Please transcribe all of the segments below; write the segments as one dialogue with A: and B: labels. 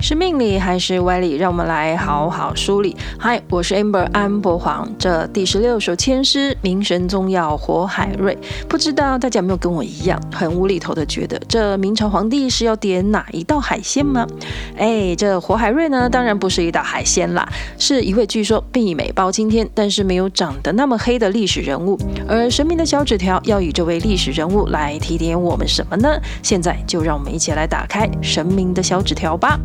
A: 是命理还是歪理？让我们来好好梳理。嗨，我是 Amber 安博黄。这第十六首签诗，明神宗要火海瑞。不知道大家有没有跟我一样，很无厘头的觉得这明朝皇帝是要点哪一道海鲜吗？哎，这火海瑞呢，当然不是一道海鲜啦，是一位据说媲美包青天，但是没有长得那么黑的历史人物。而神明的小纸条要以这位历史人物来提点我们什么呢？现在就让我们一起来打开神明的小纸条吧。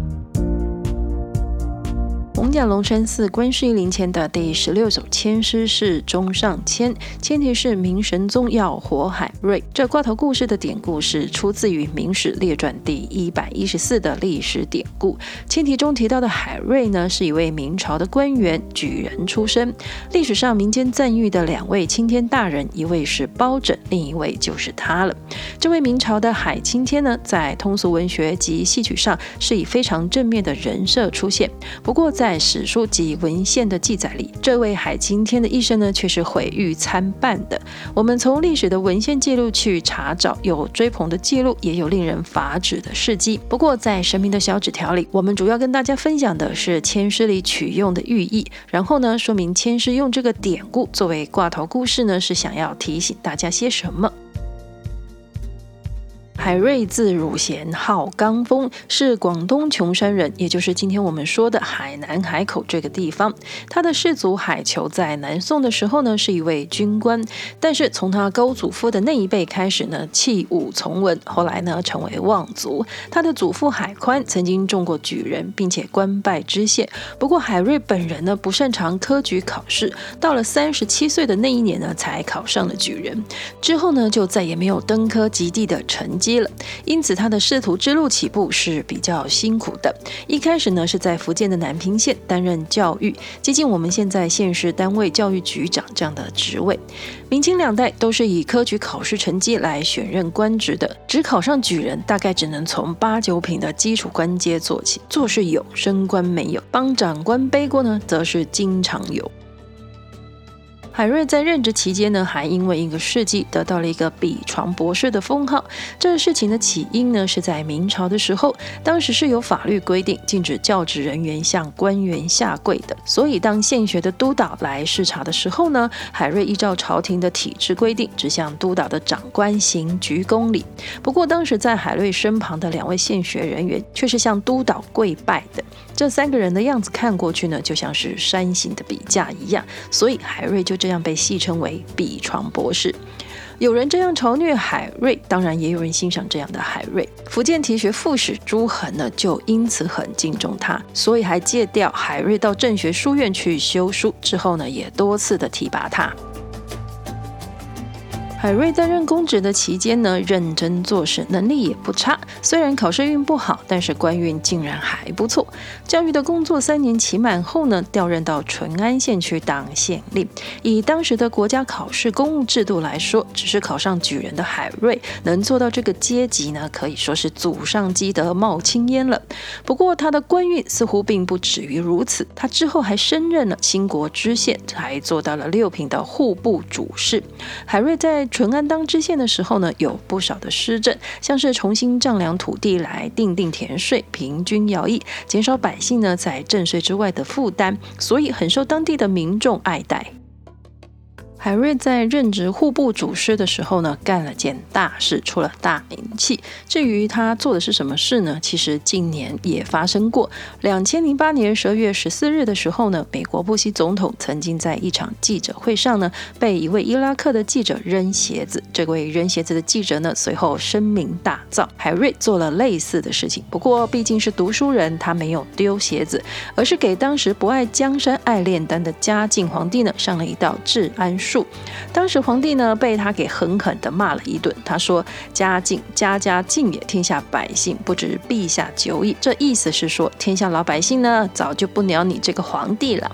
A: 艋舺龙山寺观世音灵签的第十六首签诗是中上签，签题是明神宗要活海瑞。这挂头故事的典故是出自于《明史列传》第一百一十四的历史典故。签题中提到的海瑞呢，是一位明朝的官员，举人出身。历史上民间赞誉的两位青天大人，一位是包拯，另一位就是他了。这位明朝的海青天呢，在通俗文学及戏曲上是以非常正面的人设出现。不过在在史书及文献的记载里，这位海青天的一生呢，却是毁誉参半的。我们从历史的文献记录去查找，有追捧的记录，也有令人发指的事迹。不过，在神明的小纸条里，我们主要跟大家分享的是签诗里取用的寓意，然后呢，说明签诗用这个典故作为挂头故事呢，是想要提醒大家些什么。海瑞字汝贤，号刚峰，是广东琼山人，也就是今天我们说的海南海口这个地方。他的世祖海球在南宋的时候呢，是一位军官，但是从他高祖父的那一辈开始呢，弃武从文，后来呢成为望族。他的祖父海宽曾经中过举人，并且官拜知县。不过海瑞本人呢，不擅长科举考试，到了三十七岁的那一年呢，才考上了举人。之后呢，就再也没有登科及第的成绩。了因此，他的仕途之路起步是比较辛苦的。一开始呢，是在福建的南平县担任教育，接近我们现在县市单位教育局长这样的职位。明清两代都是以科举考试成绩来选任官职的，只考上举人，大概只能从八九品的基础官阶做起，做事有，升官没有。帮长官背锅呢，则是经常有。海瑞在任职期间呢，还因为一个事迹得到了一个笔床博士的封号。这个事情的起因呢，是在明朝的时候，当时是有法律规定禁止教职人员向官员下跪的。所以当县学的督导来视察的时候呢，海瑞依照朝廷的体制规定，只向督导的长官行鞠躬礼。不过当时在海瑞身旁的两位县学人员却是向督导跪拜的。这三个人的样子看过去呢，就像是山形的笔架一样，所以海瑞就这样被戏称为笔床博士。有人这样嘲虐海瑞，当然也有人欣赏这样的海瑞。福建提学副使朱恒呢，就因此很敬重他，所以还借调海瑞到正学书院去修书，之后呢，也多次的提拔他。海瑞在任公职的期间呢，认真做事，能力也不差。虽然考试运不好，但是官运竟然还不错。教育的工作三年期满后呢，调任到淳安县去当县令。以当时的国家考试公务制度来说，只是考上举人的海瑞能做到这个阶级呢，可以说是祖上积德冒青烟了。不过他的官运似乎并不止于如此，他之后还升任了兴国知县，还做到了六品的户部主事。海瑞在淳安当知县的时候呢，有不少的施政，像是重新丈量土地来定定田税，平均徭役，减少百姓呢在正税之外的负担，所以很受当地的民众爱戴。海瑞在任职户部主事的时候呢，干了件大事，出了大名气。至于他做的是什么事呢？其实近年也发生过。两千零八年十二月十四日的时候呢，美国布希总统曾经在一场记者会上呢，被一位伊拉克的记者扔鞋子。这位扔鞋子的记者呢，随后声名大噪。海瑞做了类似的事情，不过毕竟是读书人，他没有丢鞋子，而是给当时不爱江山爱炼丹的嘉靖皇帝呢，上了一道治安当时皇帝呢，被他给狠狠地骂了一顿。他说：“嘉靖，家家敬也，天下百姓不知陛下久矣。”这意思是说，天下老百姓呢，早就不鸟你这个皇帝了。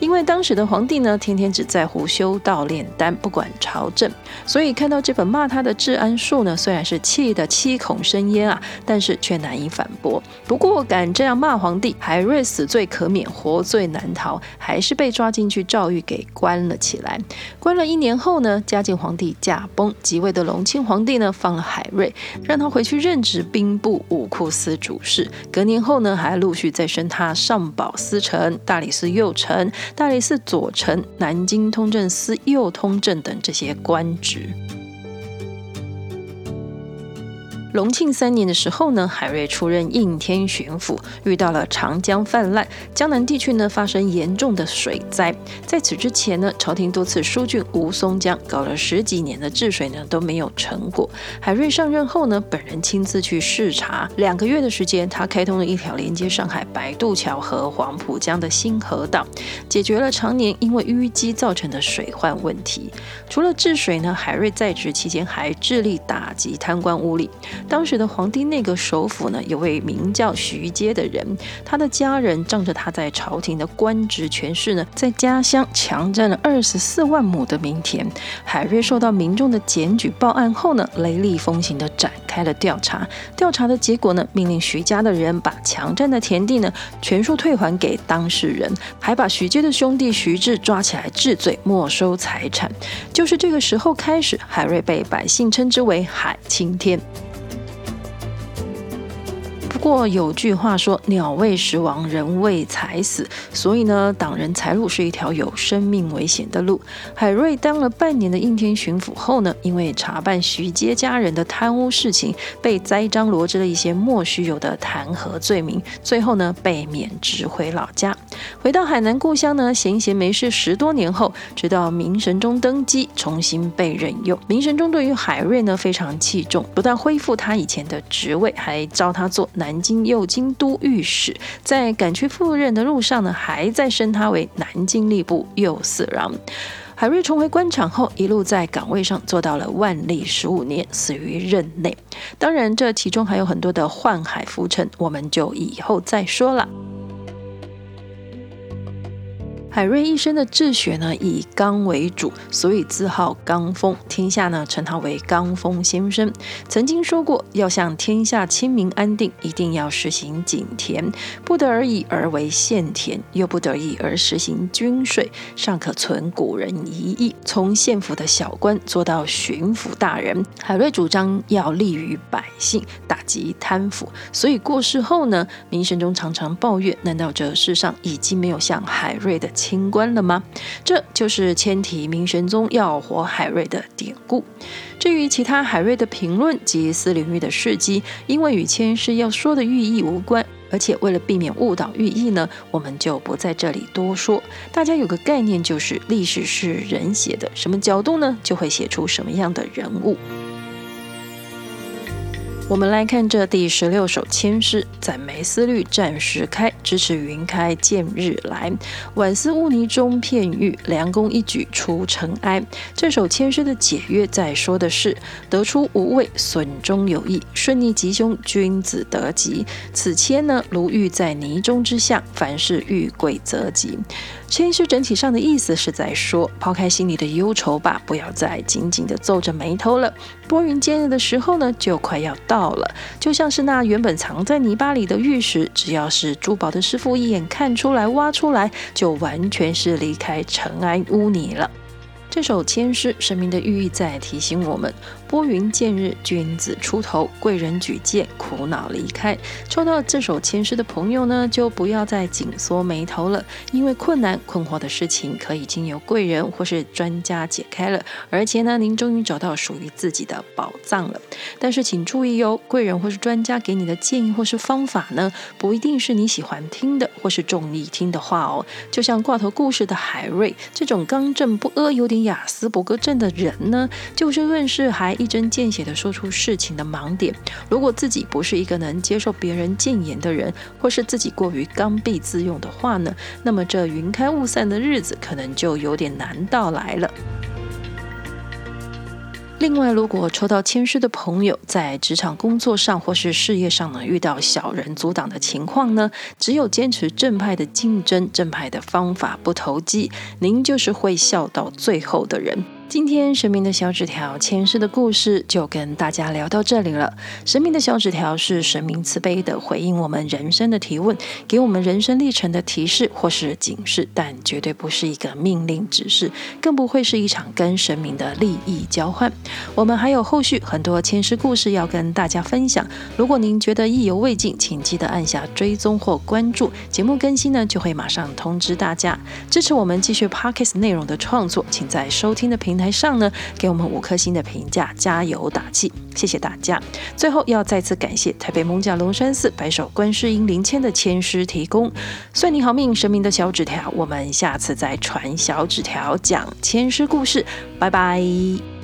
A: 因为当时的皇帝呢，天天只在乎修道炼丹，不管朝政，所以看到这本骂他的治安术呢，虽然是气得七孔生烟啊，但是却难以反驳。不过敢这样骂皇帝，海瑞死罪可免，活罪难逃，还是被抓进去诏狱给关了起来。关了一年后呢，嘉靖皇帝驾崩，即位的隆庆皇帝呢放了海瑞，让他回去任职兵部武库司主事。隔年后呢，还陆续再升他上保司丞、大理寺右丞、大理寺左丞、南京通政司右通政等这些官职。隆庆三年的时候呢，海瑞出任应天巡抚，遇到了长江泛滥，江南地区呢发生严重的水灾。在此之前呢，朝廷多次疏浚吴淞江，搞了十几年的治水呢都没有成果。海瑞上任后呢，本人亲自去视察，两个月的时间，他开通了一条连接上海白渡桥和黄浦江的新河道，解决了常年因为淤积造成的水患问题。除了治水呢，海瑞在职期间还致力打击贪官污吏。当时的皇帝内阁首辅呢，有位名叫徐阶的人，他的家人仗着他在朝廷的官职权势呢，在家乡强占了二十四万亩的民田。海瑞受到民众的检举报案后呢，雷厉风行地展开了调查。调查的结果呢，命令徐家的人把强占的田地呢，全数退还给当事人，还把徐阶的兄弟徐志抓起来治罪，没收财产。就是这个时候开始，海瑞被百姓称之为海青天。不过有句话说“鸟为食亡，人为财死”，所以呢，挡人财路是一条有生命危险的路。海瑞当了半年的应天巡抚后呢，因为查办徐阶家人的贪污事情，被栽赃罗织了一些莫须有的弹劾罪名，最后呢，被免职回老家。回到海南故乡呢，闲闲没事十多年后，直到明神宗登基，重新被任用。明神宗对于海瑞呢非常器重，不但恢复他以前的职位，还招他做南。南京右京都御史，在赶去赴任的路上呢，还在升他为南京吏部右侍郎。海瑞重回官场后，一路在岗位上做到了万历十五年，死于任内。当然，这其中还有很多的宦海浮沉，我们就以后再说了。海瑞一生的治学呢，以刚为主，所以自号纲丰，天下呢称他为纲丰先生。曾经说过，要想天下清明安定，一定要实行井田，不得而已而为县田，又不得已而实行均税，尚可存古人遗意。从县府的小官做到巡抚大人，海瑞主张要利于百姓，打击贪腐。所以过世后呢，明神宗常常抱怨：难道这世上已经没有像海瑞的？清官了吗？这就是千体明神宗要活海瑞的典故。至于其他海瑞的评论及四领域的事迹，因为与签诗要说的寓意无关，而且为了避免误导寓意呢，我们就不在这里多说。大家有个概念，就是历史是人写的，什么角度呢，就会写出什么样的人物。我们来看这第十六首签诗：展眉思虑暂时开，支持云开见日来。晚思污泥中片玉，良工一举出尘埃。这首签诗的解约在说的是：得出无畏，损中有益，顺逆吉凶，君子得吉。此签呢，如玉在泥中之象，凡事遇贵则吉。签诗整体上的意思是在说，抛开心里的忧愁吧，不要再紧紧的皱着眉头了。拨云见日的时候呢，就快要到到了。就像是那原本藏在泥巴里的玉石，只要是珠宝的师傅一眼看出来、挖出来，就完全是离开尘埃污泥了。这首签诗神明的寓意在提醒我们：拨云见日，君子出头；贵人举荐，苦恼离开。抽到这首签诗的朋友呢，就不要再紧缩眉头了，因为困难困惑的事情可以经由贵人或是专家解开了，而且呢，您终于找到属于自己的宝藏了。但是请注意哟，贵人或是专家给你的建议或是方法呢，不一定是你喜欢听的或是中意听的话哦。就像挂头故事的海瑞这种刚正不阿、有点。雅斯伯格症的人呢，就事论事，还一针见血的说出事情的盲点。如果自己不是一个能接受别人谏言的人，或是自己过于刚愎自用的话呢，那么这云开雾散的日子可能就有点难到来了。另外，如果抽到签师的朋友在职场工作上或是事业上呢，遇到小人阻挡的情况呢，只有坚持正派的竞争、正派的方法，不投机，您就是会笑到最后的人。今天神明的小纸条签诗的故事就跟大家聊到这里了。神明的小纸条是神明慈悲的回应我们人生的提问，给我们人生历程的提示或是警示，但绝对不是一个命令指示，更不会是一场跟神明的利益交换。我们还有后续很多签诗故事要跟大家分享。如果您觉得意犹未尽，请记得按下追踪或关注，节目更新呢就会马上通知大家。支持我们继续 Podcast 内容的创作，请在收听的平台上呢，给我们五颗星的评价，加油打气，谢谢大家。最后要再次感谢台北艋舺龙山寺白首观世音灵签的签师提供，算你好命，神明的小纸条，我们下次再传小纸条，讲签师故事，拜拜。